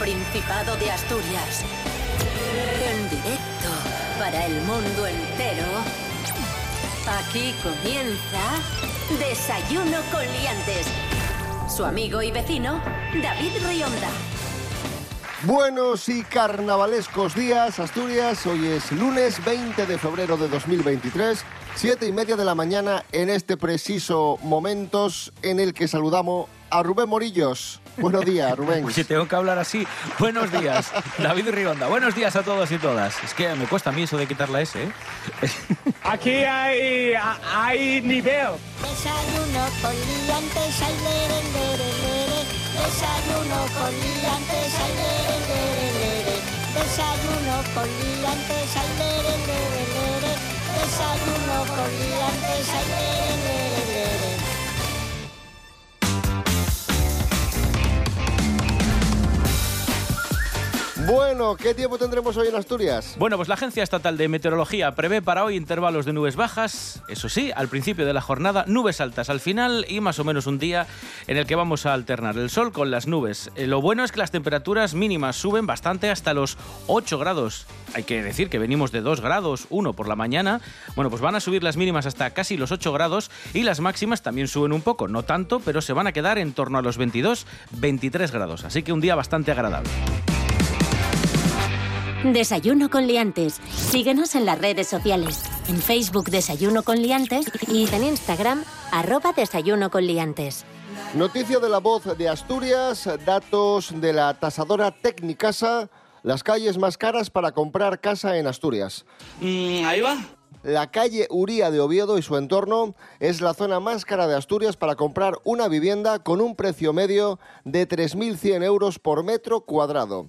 Principado de Asturias. En directo para el mundo entero. Aquí comienza Desayuno con Liantes. Su amigo y vecino, David Rionda. Buenos y carnavalescos días, Asturias. Hoy es lunes 20 de febrero de 2023, siete y media de la mañana, en este preciso momentos en el que saludamos a Rubén Morillos. Buenos días, Rubén. Si tengo que hablar así, buenos días, David Rionda. Buenos días a todos y todas. Es que me cuesta a mí eso de quitar la S, ¿eh? Aquí hay, hay nivel. Desayuno con liantes, ay, lere, lere, lere. Desayuno con liantes, ay, lere, lere, lere. Desayuno con liantes, ay, lere, lere, lere. Desayuno con liantes, ay, lere, lere. Bueno, ¿qué tiempo tendremos hoy en Asturias? Bueno, pues la Agencia Estatal de Meteorología prevé para hoy intervalos de nubes bajas, eso sí, al principio de la jornada, nubes altas al final y más o menos un día en el que vamos a alternar el sol con las nubes. Eh, lo bueno es que las temperaturas mínimas suben bastante hasta los 8 grados. Hay que decir que venimos de 2 grados, 1 por la mañana. Bueno, pues van a subir las mínimas hasta casi los 8 grados y las máximas también suben un poco, no tanto, pero se van a quedar en torno a los 22, 23 grados. Así que un día bastante agradable. Desayuno con Liantes. Síguenos en las redes sociales. En Facebook Desayuno con Liantes y en Instagram arroba Desayuno con Liantes. Noticia de la voz de Asturias, datos de la tasadora Tecnicasa, las calles más caras para comprar casa en Asturias. Mm, ahí va. La calle Uría de Oviedo y su entorno es la zona más cara de Asturias para comprar una vivienda con un precio medio de 3.100 euros por metro cuadrado.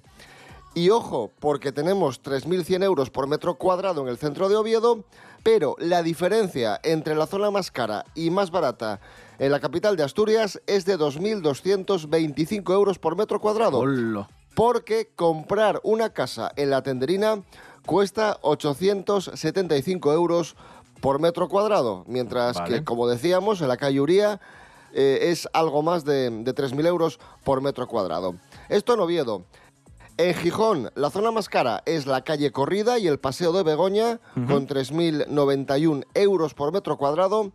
Y ojo, porque tenemos 3.100 euros por metro cuadrado en el centro de Oviedo, pero la diferencia entre la zona más cara y más barata en la capital de Asturias es de 2.225 euros por metro cuadrado. Porque comprar una casa en la tenderina cuesta 875 euros por metro cuadrado, mientras Vale. que, como decíamos, en la calle Uría eh, es algo más de, de 3.000 euros por metro cuadrado. Esto en Oviedo. En Gijón, la zona más cara es la calle Corrida y el Paseo de Begoña, con 3.091 euros por metro cuadrado.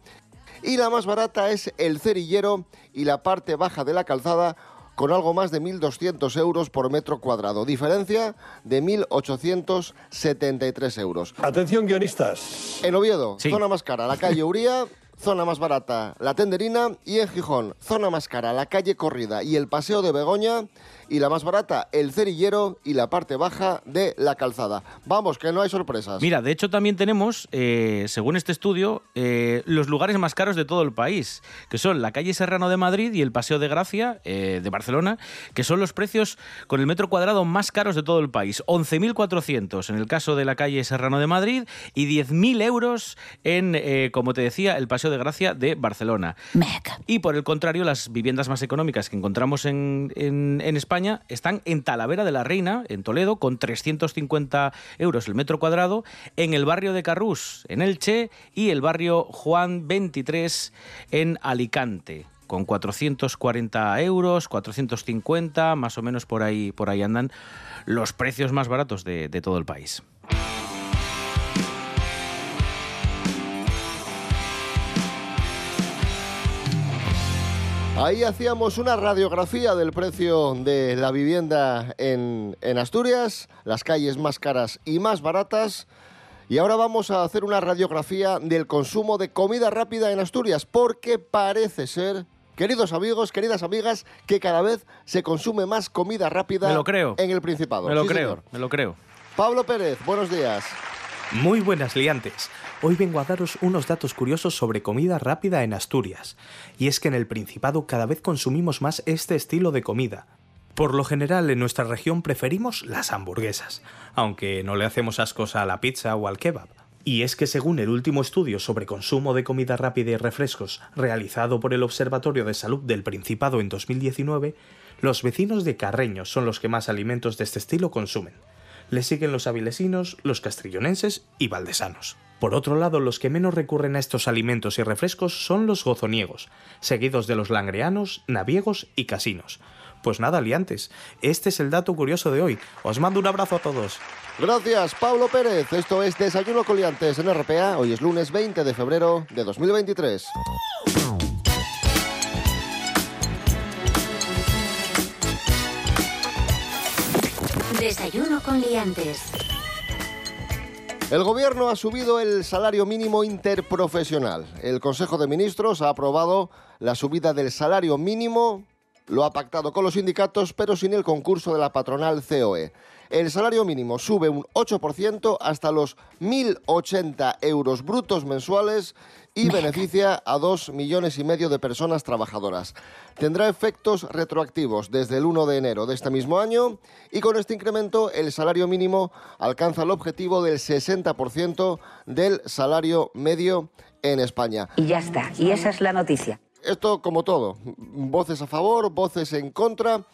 Y la más barata es el Cerillero y la parte baja de la calzada, con algo más de 1.200 euros por metro cuadrado. Diferencia de 1.873 euros. Atención, guionistas. En Oviedo, Sí. zona más cara, la calle Uría, zona más barata, la Tenderina, y en Gijón, zona más cara, la calle Corrida y el Paseo de Begoña, y la más barata, el Cerillero y la parte baja de la calzada. Vamos, que no hay sorpresas. Mira, de hecho también tenemos, eh, según este estudio, eh, los lugares más caros de todo el país, que son la calle Serrano de Madrid y el Paseo de Gracia eh, de Barcelona, que son los precios con el metro cuadrado más caros de todo el país. 11.400 en el caso de la calle Serrano de Madrid y 10.000 euros en, como te decía, el Paseo de Gracia de Barcelona. Y por el contrario, las viviendas más económicas que encontramos en, en- en España están en Talavera de la Reina, en Toledo, con 350 euros el metro cuadrado, en el barrio de Carrús, en Elche, y el barrio Juan 23, en Alicante con 440 euros, 450, más o menos por ahí, por ahí andan los precios más baratos de, de todo el país. Ahí hacíamos una radiografía del precio de la vivienda en, en Asturias, las calles más caras y más baratas. Y ahora vamos a hacer una radiografía del consumo de comida rápida en Asturias, porque parece ser, queridos amigos, queridas amigas, que cada vez se consume más comida rápida Me lo creo. en el Principado. Me lo Sí, creo, señor. me lo creo. Pablo Pérez, buenos días. Muy buenas liantes. Hoy vengo a daros unos datos curiosos sobre comida rápida en Asturias. Y es que en el Principado cada vez consumimos más este estilo de comida. Por lo general en nuestra región preferimos las hamburguesas, aunque no le hacemos ascos a la pizza o al kebab. Y es que según el último estudio sobre consumo de comida rápida y refrescos realizado por el Observatorio de Salud del Principado en 2019, los vecinos de Carreño son los que más alimentos de este estilo consumen. Le siguen los avilesinos, los castrillonenses y valdesanos. Por otro lado, los que menos recurren a estos alimentos y refrescos son los gozoniegos, seguidos de los langreanos, naviegos y casinos. Pues nada, liantes, este es el dato curioso de hoy. Os mando un abrazo a todos. Gracias, Pablo Pérez. Esto es Desayuno Coliantes en RPA. Hoy es lunes 20 de febrero de 2023. Desayuno con liantes. El gobierno ha subido el salario mínimo interprofesional. El Consejo de Ministros ha aprobado la subida del salario mínimo, lo ha pactado con los sindicatos, pero sin el concurso de la patronal COE. El salario mínimo sube un 8% hasta los 1.080 euros brutos mensuales y beneficia a dos millones y medio de personas trabajadoras. Tendrá efectos retroactivos desde el 1 de enero de este mismo año y con este incremento el salario mínimo alcanza el objetivo del 60% del salario medio en España. Y ya está, y esa es la noticia. Esto como todo, voces a favor, voces en contra.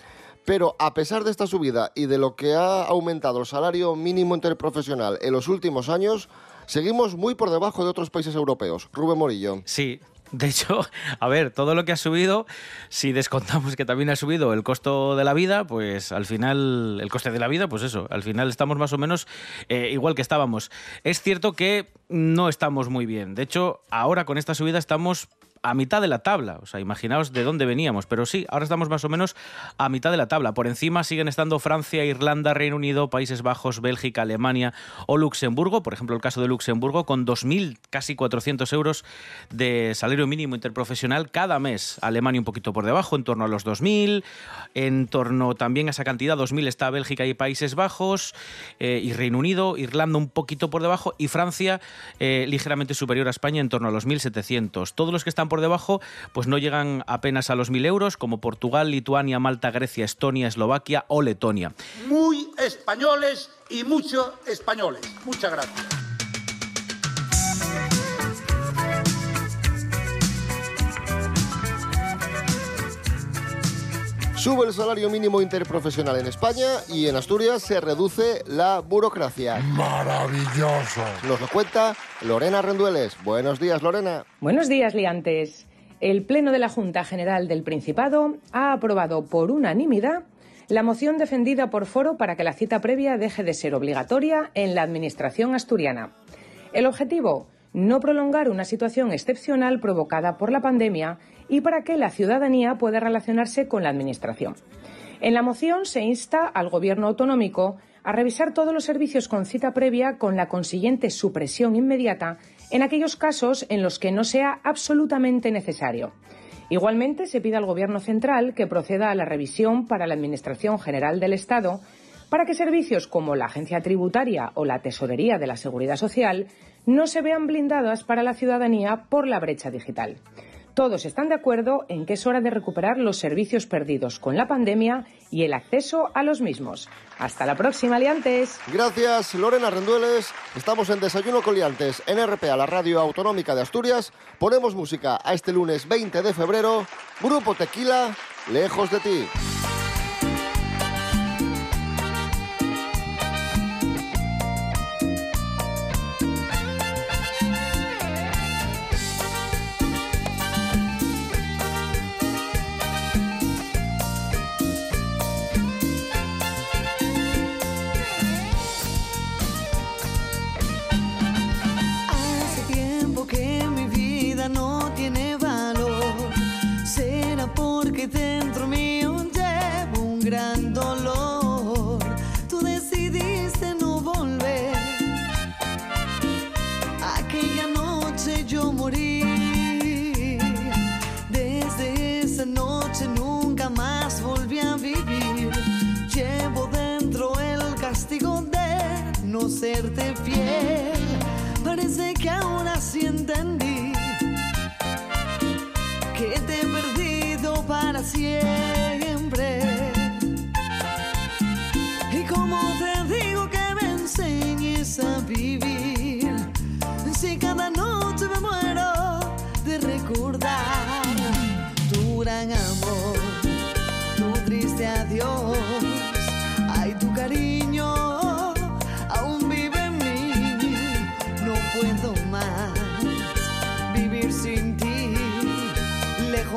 Pero a pesar de esta subida y de lo que ha aumentado el salario mínimo interprofesional en los últimos años, seguimos muy por debajo de otros países europeos. Rubén Morillo. Sí, de hecho, a ver, todo lo que ha subido, si descontamos que también ha subido el costo de la vida, pues al final, el coste de la vida, pues eso, al final estamos más o menos eh, igual que estábamos. Es cierto que no estamos muy bien. De hecho, ahora con esta subida estamos a mitad de la tabla. O sea, imaginaos de dónde veníamos. Pero sí, ahora estamos más o menos a mitad de la tabla. Por encima siguen estando Francia, Irlanda, Reino Unido, Países Bajos, Bélgica, Alemania o Luxemburgo. Por ejemplo, el caso de Luxemburgo, con 2.000, casi 400 euros de salario mínimo interprofesional cada mes. Alemania un poquito por debajo, en torno a los 2.000. En torno también a esa cantidad, 2.000 está Bélgica y Países Bajos. eh, y Reino Unido, Irlanda un poquito por debajo. Y Francia eh, ligeramente superior a España, en torno a los 1.700. Todos los que están por debajo, pues no llegan apenas a los 1.000 euros, como Portugal, Lituania, Malta, Grecia, Estonia, Eslovaquia o Letonia. muy españoles y mucho españoles. Muchas gracias. Sube el salario mínimo interprofesional en España y en Asturias se reduce la burocracia. Maravilloso. Nos lo cuenta Lorena Rendueles. Buenos días, Lorena. Buenos días, liantes. El Pleno de la Junta General del Principado ha aprobado por unanimidad la moción defendida por Foro para que la cita previa deje de ser obligatoria en la Administración asturiana. El objetivo, no prolongar una situación excepcional provocada por la pandemia y para que la ciudadanía pueda relacionarse con la Administración. En la moción se insta al Gobierno autonómico a revisar todos los servicios con cita previa con la consiguiente supresión inmediata en aquellos casos en los que no sea absolutamente necesario. Igualmente, se pide al Gobierno central que proceda a la revisión para la Administración General del Estado para que servicios como la Agencia Tributaria o la Tesorería de la Seguridad Social no se vean blindadas para la ciudadanía por la brecha digital. Todos están de acuerdo en que es hora de recuperar los servicios perdidos con la pandemia y el acceso a los mismos. Hasta la próxima, Aliantes. Gracias, Lorena Rendueles. Estamos en Desayuno Coliantes en RPA, la radio autonómica de Asturias. Ponemos música a este lunes 20 de febrero. Grupo Tequila, lejos de ti. Parece que ahora sí entendí que te he perdido para siempre.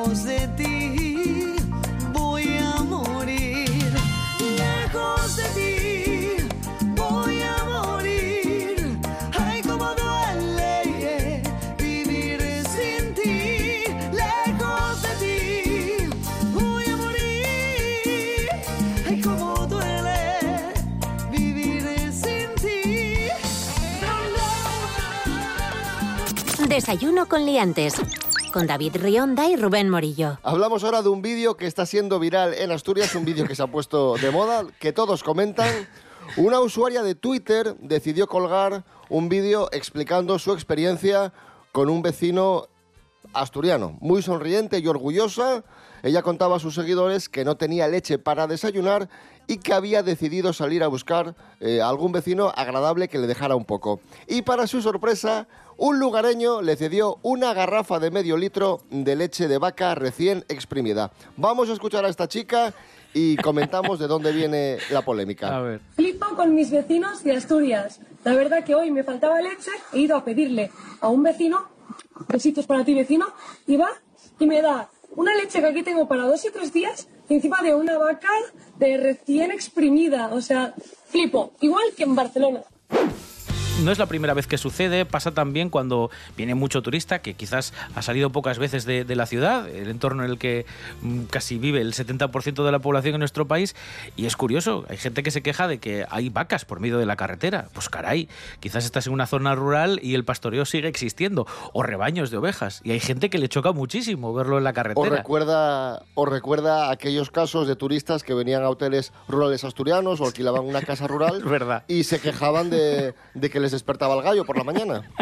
lejos de ti voy a morir, lejos de ti voy a morir. Ay, cómo duele vivir sin ti, lejos de ti voy a morir. Ay, cómo duele vivir sin ti. Desayuno con liantes con David Rionda y Rubén Morillo. Hablamos ahora de un vídeo que está siendo viral en Asturias, un vídeo que se ha puesto de moda, que todos comentan. Una usuaria de Twitter decidió colgar un vídeo explicando su experiencia con un vecino asturiano, muy sonriente y orgullosa. Ella contaba a sus seguidores que no tenía leche para desayunar y que había decidido salir a buscar eh, a algún vecino agradable que le dejara un poco. Y para su sorpresa, un lugareño le cedió una garrafa de medio litro de leche de vaca recién exprimida. Vamos a escuchar a esta chica y comentamos de dónde viene la polémica. A ver. Flipo con mis vecinos de Asturias. La verdad que hoy me faltaba leche, he ido a pedirle a un vecino, besitos para ti vecino, y va y me da una leche que aquí tengo para dos y tres días, encima de una vaca de recién exprimida. O sea, flipo, igual que en Barcelona. No es la primera vez que sucede, pasa también cuando viene mucho turista que quizás ha salido pocas veces de, de la ciudad, el entorno en el que mm, casi vive el 70% de la población en nuestro país, y es curioso, hay gente que se queja de que hay vacas por medio de la carretera. Pues caray, quizás estás en una zona rural y el pastoreo sigue existiendo, o rebaños de ovejas, y hay gente que le choca muchísimo verlo en la ¿Os carretera. recuerda, os recuerda aquellos casos de turistas que venían a hoteles rurales asturianos o alquilaban una casa rural verdad. y se quejaban de, de que les despertaba el gallo por la mañana?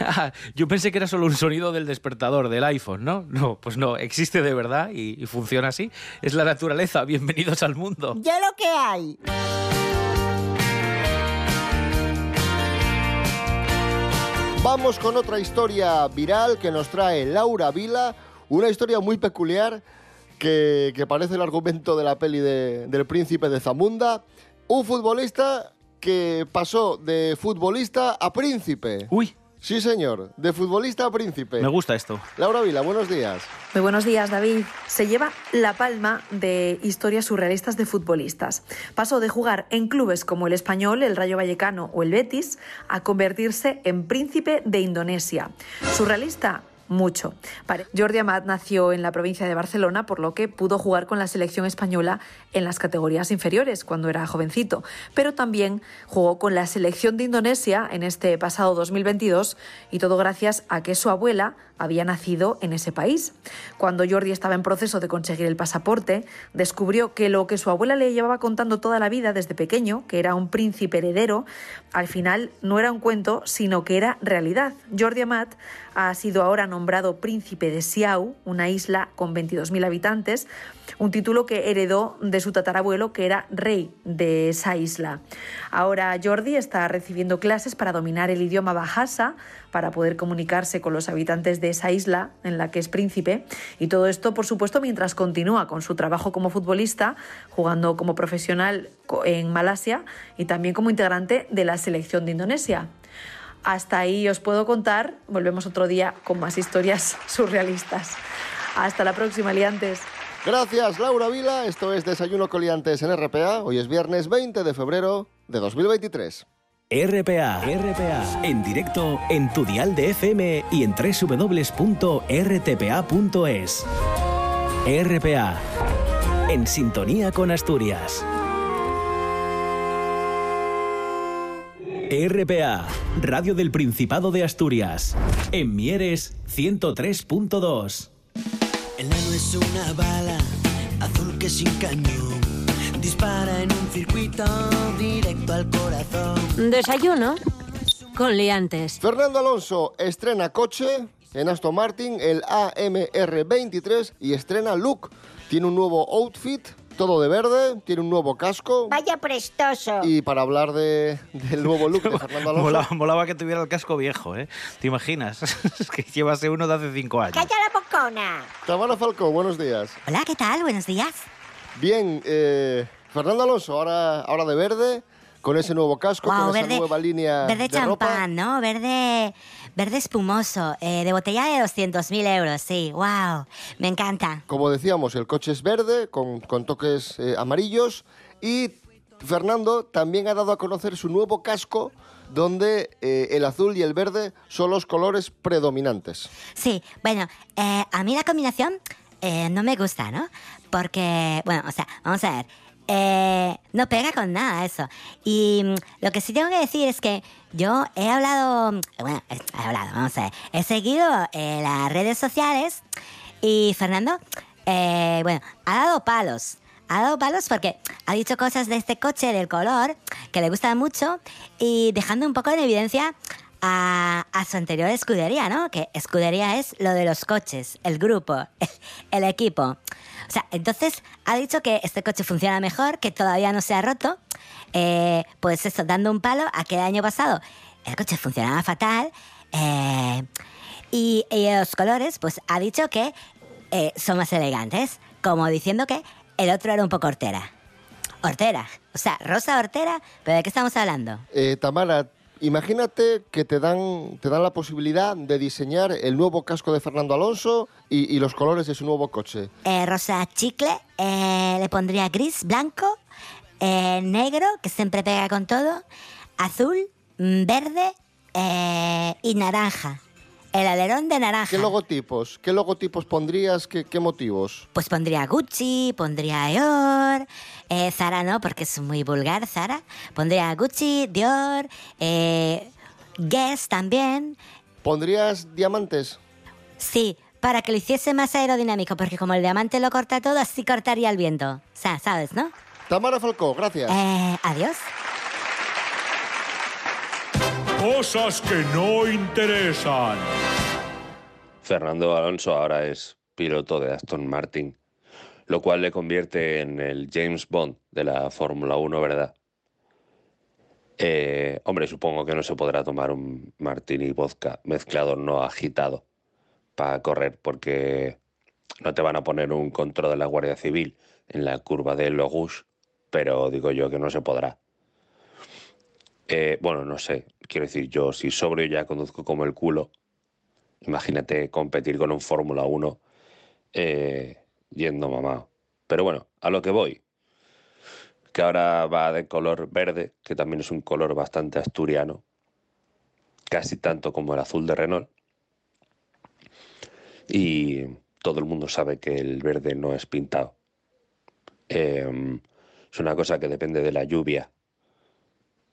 Ah, Yo pensé que era solo un sonido del despertador del iPhone, ¿no? No, pues no, existe de verdad y, y funciona así. Es la naturaleza. Bienvenidos al mundo. Ya lo que hay. Vamos con otra historia viral que nos trae Laura Vila, una historia muy peculiar que, que parece el argumento de la peli de- del príncipe de Zamunda. Un futbolista que pasó de futbolista a príncipe. Uy. Sí, señor, de futbolista a príncipe. Me gusta esto. Laura Vila, buenos días. Muy buenos días, David. Se lleva la palma de historias surrealistas de futbolistas. Pasó de jugar en clubes como el Español, el Rayo Vallecano o el Betis a convertirse en príncipe de Indonesia. Surrealista. Mucho. Jordi Amat nació en la provincia de Barcelona, por lo que pudo jugar con la selección española en las categorías inferiores cuando era jovencito, pero también jugó con la selección de Indonesia en este pasado 2022 y todo gracias a que su abuela había nacido en ese país. Cuando Jordi estaba en proceso de conseguir el pasaporte, descubrió que lo que su abuela le llevaba contando toda la vida desde pequeño, que era un príncipe heredero, al final no era un cuento, sino que era realidad. Jordi Amat ha sido ahora nombrado príncipe de Siau, una isla con 22.000 habitantes, un título que heredó de su tatarabuelo, que era rey de esa isla. Ahora Jordi está recibiendo clases para dominar el idioma bahasa, para poder comunicarse con los habitantes de esa isla en la que es príncipe. Y todo esto, por supuesto, mientras continúa con su trabajo como futbolista, jugando como profesional en Malasia y también como integrante de la selección de Indonesia. Hasta ahí os puedo contar. Volvemos otro día con más historias surrealistas. Hasta la próxima, liantes. Gracias, Laura Vila. Esto es Desayuno Coliantes en RPA. Hoy es viernes 20 de febrero de 2023. RPA, RPA, en directo en tu dial de FM y en www.rtpa.es. RPA, en sintonía con Asturias. RPA, Radio del Principado de Asturias, en Mieres 103.2. El nano es una bala azul que sin cañón dispara en un circuito directo al corazón. Desayuno con liantes. Fernando Alonso estrena coche en Aston Martin, el AMR23, y estrena look. Tiene un nuevo outfit, todo de verde, tiene un nuevo casco. Vaya prestoso. Y para hablar de, del nuevo look de Fernando Alonso, Molaba, molaba que tuviera el casco viejo, ¿eh? ¿Te imaginas? Es que llevase uno de hace cinco años. ¡Calla la bocona! Tamara Falcó, buenos días. Hola, ¿qué tal? Buenos días. Bien, eh, Fernando Alonso, ahora, ahora de verde, con ese nuevo casco, con verde- esa nueva línea Verde de ropa. champán, ¿no? Verde, verde espumoso, eh, de botella de 200.000 euros, sí. ¡Wow! Me encanta. Como decíamos, el coche es verde, con, con toques eh, amarillos. Y Fernando también ha dado a conocer su nuevo casco, donde eh, el azul y el verde son los colores predominantes. Sí, bueno, eh, a mí la combinación eh, no me gusta, ¿no? Porque, bueno, o sea, vamos a ver. Eh, no pega con nada eso. Y mm, lo que sí tengo que decir es que yo he hablado, bueno, he hablado, vamos a ver, he seguido eh, las redes sociales y Fernando, eh, bueno, ha dado palos. Ha dado palos porque ha dicho cosas de este coche, del color, que le gustan mucho y dejando un poco en evidencia a, a su anterior escudería, ¿no? Que escudería es lo de los coches, el grupo, el, el equipo. O sea, entonces ha dicho que este coche funciona mejor, que todavía no se ha roto. Eh, pues eso, dando un palo a que el año pasado el coche funcionaba fatal. eh, y, y los colores, pues ha dicho que eh, son más elegantes. Como diciendo que el otro era un poco hortera. Hortera. O sea, Rosa Hortera, pero ¿de qué estamos hablando? Eh, Tamara, imagínate que te dan, te dan la posibilidad de diseñar el nuevo casco de Fernando Alonso y, los colores de su nuevo coche. Eh, rosa chicle, eh, le pondría gris, blanco, eh, negro, que siempre pega con todo, azul, mm, verde eh, y naranja. El alerón de naranja. ¿Qué logotipos? ¿Qué logotipos pondrías? ¿Qué, qué motivos? Pues pondría Gucci, pondría Dior, eh, Zara no, porque es muy vulgar Zara. Pondría Gucci, Dior, eh, Guess también. ¿Pondrías diamantes? Sí, para que lo hiciese más aerodinámico, porque como el diamante lo corta todo, así cortaría el viento. O sea, ¿sabes, no? Tamara Falcó, gracias. Eh, adiós. Cosas que no interesan. Fernando Alonso ahora es piloto de Aston Martin, lo cual le convierte en el James Bond de la Fórmula 1, ¿verdad? Eh, hombre, supongo que no se podrá tomar un martini vodka mezclado no agitado para correr, porque no te van a poner un control de la Guardia Civil en la curva de Logus, pero digo yo que no se podrá. Eh, bueno, no sé, quiero decir, yo si sobrio ya conduzco como el culo, imagínate competir con un Fórmula 1 eh, yendo mamado. Pero bueno, a lo que voy, que ahora va de color verde, que también es un color bastante asturiano, casi tanto como el azul de Renault. Y todo el mundo sabe que el verde no es pintado. Eh, es una cosa que depende de la lluvia.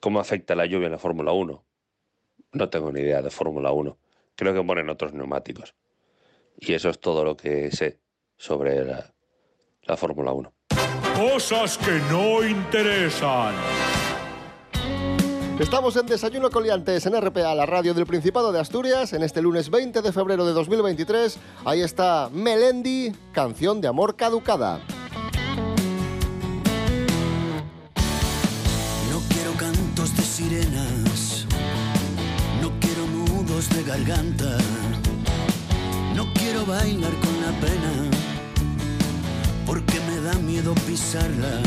¿Cómo afecta la lluvia en la Fórmula 1? No tengo ni idea de Fórmula 1. Creo que ponen otros neumáticos. Y eso es todo lo que sé sobre la, la Fórmula 1. Cosas que no interesan. Estamos en Desayuno Coliantes en RPA, la radio del Principado de Asturias, en este lunes 20 de febrero de 2023. Ahí está Melendi, canción de amor caducada. De garganta, no quiero bailar con la pena, porque me da miedo pisarla.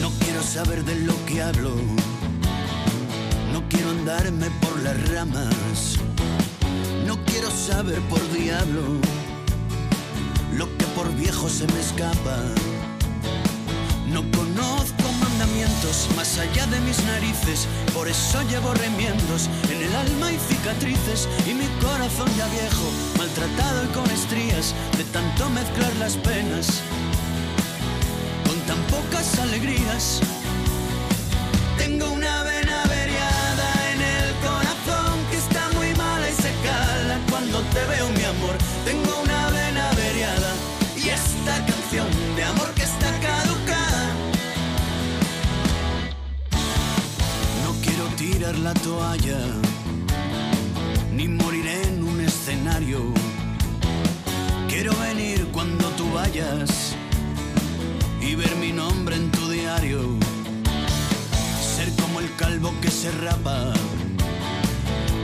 No quiero saber de lo que hablo, no quiero andarme por las ramas, no quiero saber por diablo lo que por viejo se me escapa. No conozco más allá de mis narices, por eso llevo remiendos en el alma y cicatrices y mi corazón ya viejo, maltratado y con estrías de tanto mezclar las penas con tan pocas alegrías. La toalla ni morir en un escenario. Quiero venir cuando tú vayas y ver mi nombre en tu diario. Ser como el calvo que se rapa,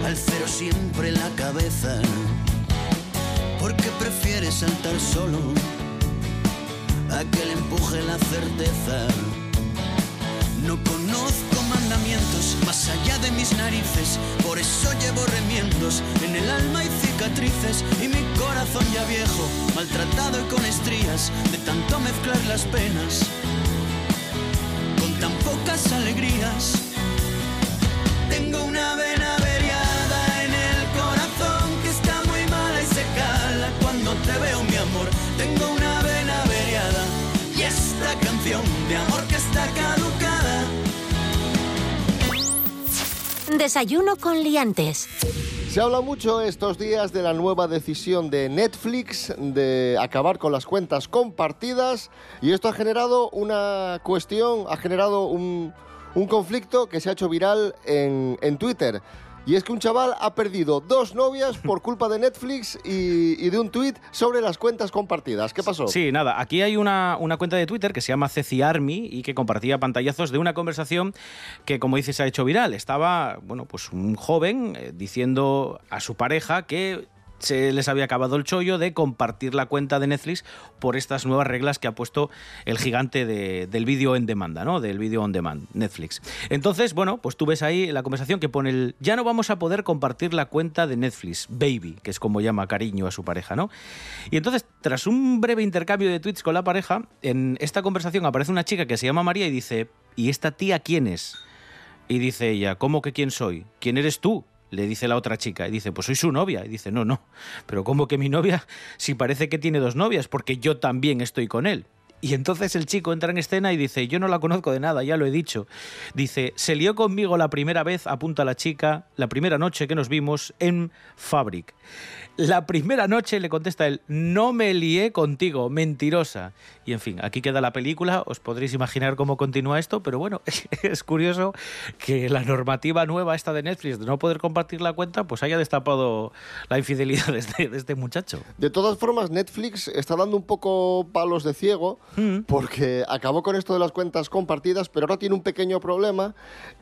al cero siempre la cabeza. Porque prefiere saltar solo a que le empuje la certeza. No conozco más allá de mis narices, por eso llevo remiendos en el alma y cicatrices y mi corazón ya viejo, maltratado y con estrías de tanto mezclar las penas con tan pocas alegrías. Tengo una vena averiada en el corazón que está muy mala y se cala cuando te veo mi amor. Tengo una vena averiada y esta canción Desayuno con liantes. Se habla mucho estos días de la nueva decisión de Netflix de acabar con las cuentas compartidas y esto ha generado una cuestión, ha generado un, un conflicto que se ha hecho viral en, en Twitter. Y es que un chaval ha perdido dos novias por culpa de Netflix y, de un tuit sobre las cuentas compartidas. ¿Qué pasó? Sí, nada, aquí hay una, una cuenta de Twitter que se llama Ceci Army y que compartía pantallazos de una conversación que, como dices, se ha hecho viral. Estaba, bueno, pues un joven eh, diciendo a su pareja que se les había acabado el chollo de compartir la cuenta de Netflix por estas nuevas reglas que ha puesto el gigante de- del vídeo en demanda, ¿no? Del vídeo on demand, Netflix. Entonces, bueno, pues tú ves ahí la conversación que pone el ya no vamos a poder compartir la cuenta de Netflix, baby, que es como llama cariño a su pareja, ¿no? Y entonces, tras un breve intercambio de tweets con la pareja, en esta conversación aparece una chica que se llama María y dice, ¿y esta tía quién es? Y dice ella, ¿cómo que quién soy? ¿Quién eres tú? Le dice la otra chica y dice, pues soy su novia. Y dice, no, no, pero ¿cómo que mi novia? Si parece que tiene dos novias, porque yo también estoy con él. Y entonces el chico entra en escena y dice, yo no la conozco de nada, ya lo he dicho. Dice, se lió conmigo la primera vez, apunta la chica, la primera noche que nos vimos en Fabric. La primera noche le contesta él, no me lié contigo, mentirosa. Y en fin, aquí queda la película, os podréis imaginar cómo continúa esto, pero bueno, es curioso que la normativa nueva esta de Netflix de no poder compartir la cuenta, pues haya destapado la infidelidad de este, de este muchacho. De todas formas, Netflix está dando un poco palos de ciego porque acabó con esto de las cuentas compartidas, pero ahora tiene un pequeño problema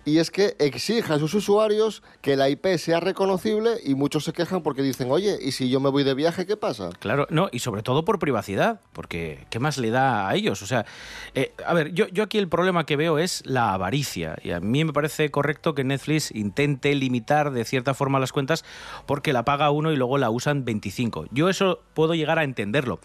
y es que exige a sus usuarios que la IP sea reconocible y muchos se quejan porque dicen, oye, ¿y si yo me voy de viaje, qué pasa? Claro, no, y sobre todo por privacidad, porque ¿qué más le da a ellos? O sea, eh, a ver, yo, yo aquí el problema que veo es la avaricia, y a mí me parece correcto que Netflix intente limitar de cierta forma las cuentas porque la paga uno y luego la usan 25. Yo eso puedo llegar a entenderlo,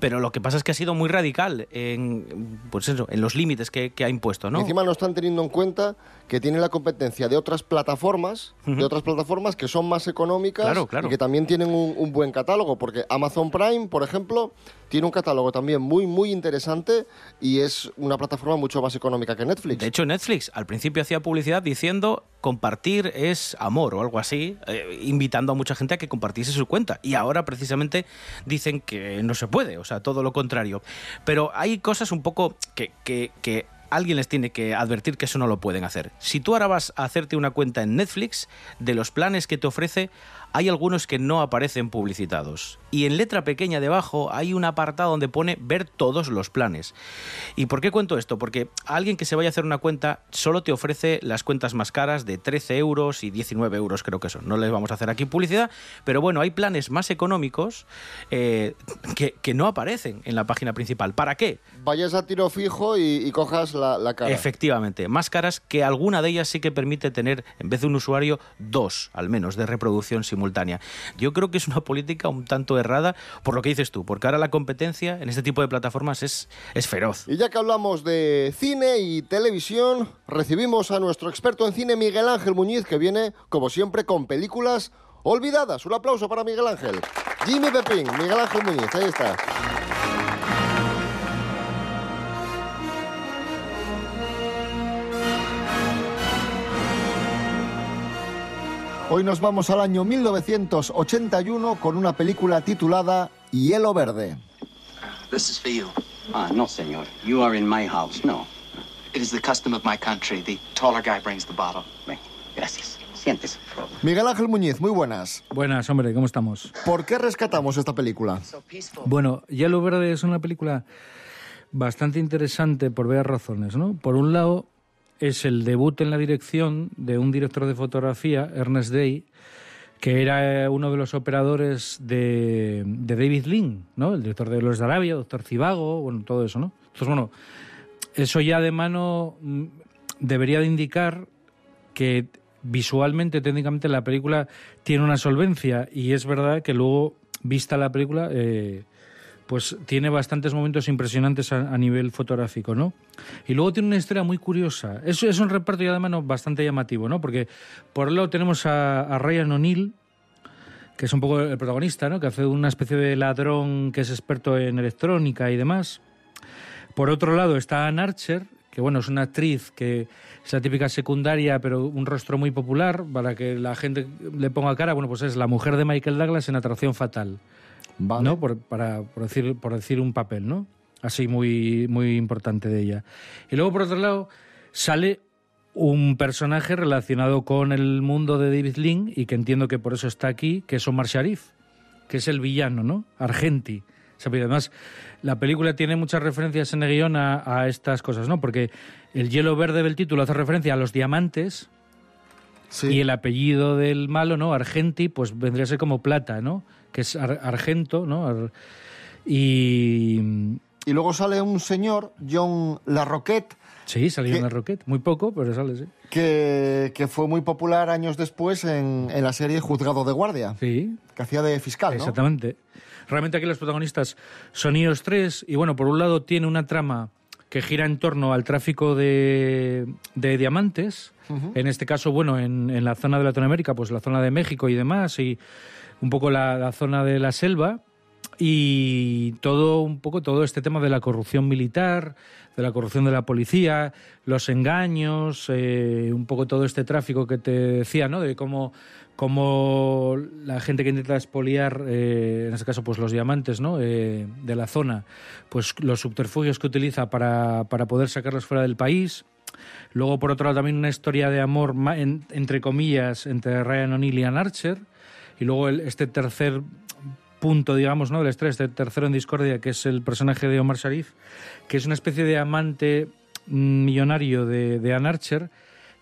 pero lo que pasa es que ha sido muy radical en, pues eso, en los límites que, que ha impuesto, ¿no? Y encima no están teniendo en cuenta que tienen la competencia de otras plataformas, de otras plataformas que son más económicas Claro, claro. y que también tienen un, un buen catálogo, porque Amazon Prime, por ejemplo, tiene un catálogo también muy, muy interesante y es una plataforma mucho más económica que Netflix. De hecho, Netflix al principio hacía publicidad diciendo compartir es amor o algo así, eh, invitando a mucha gente a que compartiese su cuenta. Y ahora precisamente dicen que no se puede, o sea, todo lo contrario. Pero hay cosas un poco que, que- que alguien les tiene que advertir que eso no lo pueden hacer. Si tú ahora vas a hacerte una cuenta en Netflix, de los planes que te ofrece, hay algunos que no aparecen publicitados. Y en letra pequeña debajo hay un apartado donde pone ver todos los planes. ¿Y por qué cuento esto? Porque alguien que se vaya a hacer una cuenta solo te ofrece las cuentas más caras de 13 euros y 19 euros creo que son. No les vamos a hacer aquí publicidad, pero bueno, hay planes más económicos eh, que, que no aparecen en la página principal. ¿Para qué? Vayas a tiro fijo y, y cojas la, la cara. Efectivamente, más caras que alguna de ellas sí que permite tener, en vez de un usuario, dos al menos de reproducción simultánea. Yo creo que es una política un tanto errada por lo que dices tú, porque ahora la competencia en este tipo de plataformas es, es feroz. Y ya que hablamos de cine y televisión, recibimos a nuestro experto en cine, Miguel Ángel Muñiz, que viene, como siempre, con películas olvidadas. Un aplauso para Miguel Ángel. Jimmy Pepín, Miguel Ángel Muñiz, ahí está. Hoy nos vamos al año 1981 con una película titulada Hielo Verde. This is for you. Ah, no, senor. You are in my house. No. It is the custom of my country. The taller guy brings the bottle. Ven, gracias. Siéntese. Miguel Ángel Muñiz, muy buenas. Buenas, hombre, ¿cómo estamos? ¿Por qué rescatamos esta película? Bueno, Hielo Verde es una película bastante interesante por varias razones, ¿no? Por un lado, es el debut en la dirección de un director de fotografía, Ernest Day, que era eh, uno de los operadores de, de David Lean, ¿no? El director de Los de Arabia, Doctor Cibago, bueno, todo eso, ¿no? Entonces, bueno, eso ya de mano mm, debería de indicar que visualmente, técnicamente, la película tiene una solvencia y es verdad que luego, vista la película, eh, pues tiene bastantes momentos impresionantes a, nivel fotográfico, ¿no? Y luego tiene una historia muy curiosa. Es, es un reparto ya de mano bastante llamativo, ¿no? Porque por un lado tenemos a, a Ryan O'Neill, que es un poco el protagonista, ¿no? Que hace una especie de ladrón que es experto en electrónica y demás. Por otro lado está Ann Archer, que bueno, es una actriz que es la típica secundaria, pero un rostro muy popular, para que la gente le ponga cara, bueno, pues es la mujer de Michael Douglas en Atracción Fatal. ¿No? Por, para, por, decir, por decir un papel, ¿no? Así muy, muy importante de ella. Y luego, por otro lado, sale un personaje relacionado con el mundo de David Lynn y que entiendo que por eso está aquí, que es Omar Sharif, que es el villano, ¿no? Argenti. Además, la película tiene muchas referencias en el guion a, a, estas cosas, ¿no? Porque el hielo verde del título hace referencia a los diamantes y el apellido del malo, ¿no? Argenti, pues vendría a ser como plata, ¿no? Que es ar argento, ¿no? Ar y... Y luego sale un señor, John Larroquette. Sí, salió en Larroquette, muy poco, pero sale, sí. Que, que fue muy popular años después en, en, la serie Juzgado de Guardia. Sí. Que hacía de fiscal, ¿no? Exactamente. Realmente aquí los protagonistas son ellos tres y bueno, por un lado tiene una trama que gira en torno al tráfico de, de diamantes, uh -huh. en este caso, bueno, en, en, la zona de Latinoamérica, pues la zona de México y demás, y un poco la, zona de la selva, y todo un poco todo este tema de la corrupción militar, de la corrupción de la policía, los engaños, eh, un poco todo este tráfico que te decía, ¿no? De cómo, cómo la gente que intenta expoliar, eh, en este caso, pues los diamantes, ¿no? Eh, de la zona, pues los subterfugios que utiliza para, para poder sacarlos fuera del país. Luego, por otro lado, también una historia de amor, en, entre comillas, entre Ryan O'Neill y Ann Archer. Y luego el, este tercer punto, digamos, ¿no? del estrés, este tercero en discordia, que es el personaje de Omar Sharif, que es una especie de amante millonario de, de Ann Archer,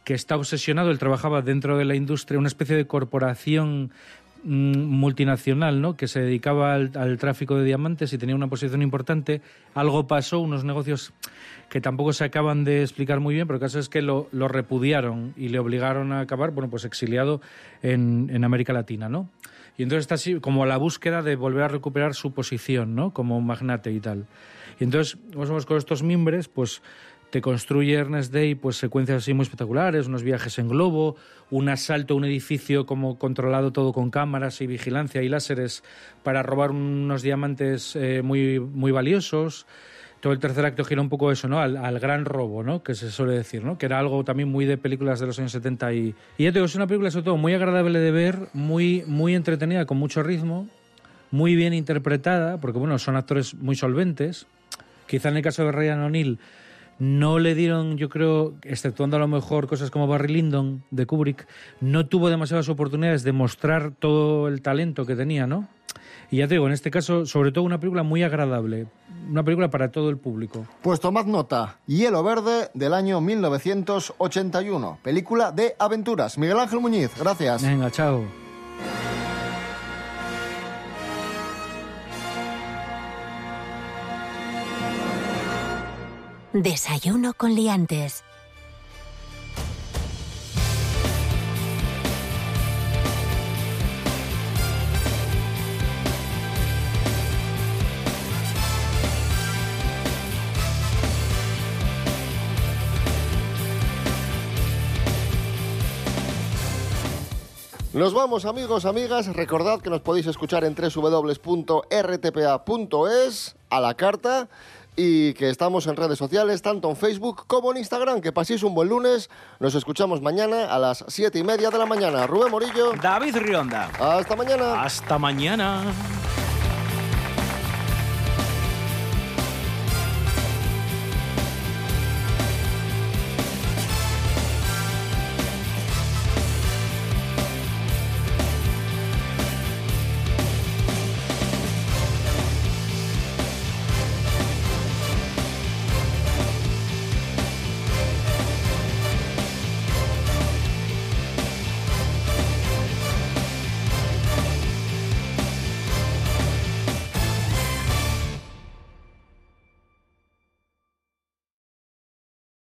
que está obsesionado, él trabajaba dentro de la industria, una especie de corporación multinacional, ¿no? que se dedicaba al, al, tráfico de diamantes y tenía una posición importante. Algo pasó, unos negocios que tampoco se acaban de explicar muy bien, pero el caso es que lo, lo repudiaron y le obligaron a acabar, bueno, pues exiliado en, América Latina, ¿no? Y entonces está así como la búsqueda de volver a recuperar su posición, ¿no? Como magnate y tal. Y entonces, menos con estos mimbres, pues construye Ernest Day pues secuencias así muy espectaculares, unos viajes en globo, un asalto a un edificio como controlado todo con cámaras y vigilancia y láseres para robar unos diamantes eh, muy, muy valiosos. Todo el tercer acto gira un poco eso, ¿no? Al, al, gran robo, ¿no? Que se suele decir, ¿no? Que era algo también muy de películas de los años 70 y... Y ya te digo, es una película sobre todo muy agradable de ver, muy, muy entretenida, con mucho ritmo, muy bien interpretada, porque bueno, son actores muy solventes. Quizá en el caso de Ryan O'Neill no le dieron, yo creo, exceptuando a lo mejor cosas como Barry Lyndon de Kubrick, no tuvo demasiadas oportunidades de mostrar todo el talento que tenía, ¿no? Y ya te digo, en este caso, sobre todo una película muy agradable, una película para todo el público. Pues tomad nota, Hielo Verde del año 1981, película de aventuras. Miguel Ángel Muñiz, gracias. Venga, chao. Desayuno con liantes. Nos vamos amigos, amigas. Recordad que nos podéis escuchar en www.rtpa.es a la carta y que estamos en redes sociales, tanto en Facebook como en Instagram. Que paséis un buen lunes. Nos escuchamos mañana a las siete y media de la mañana. Rubén Morillo. David Rionda. Hasta mañana. Hasta mañana.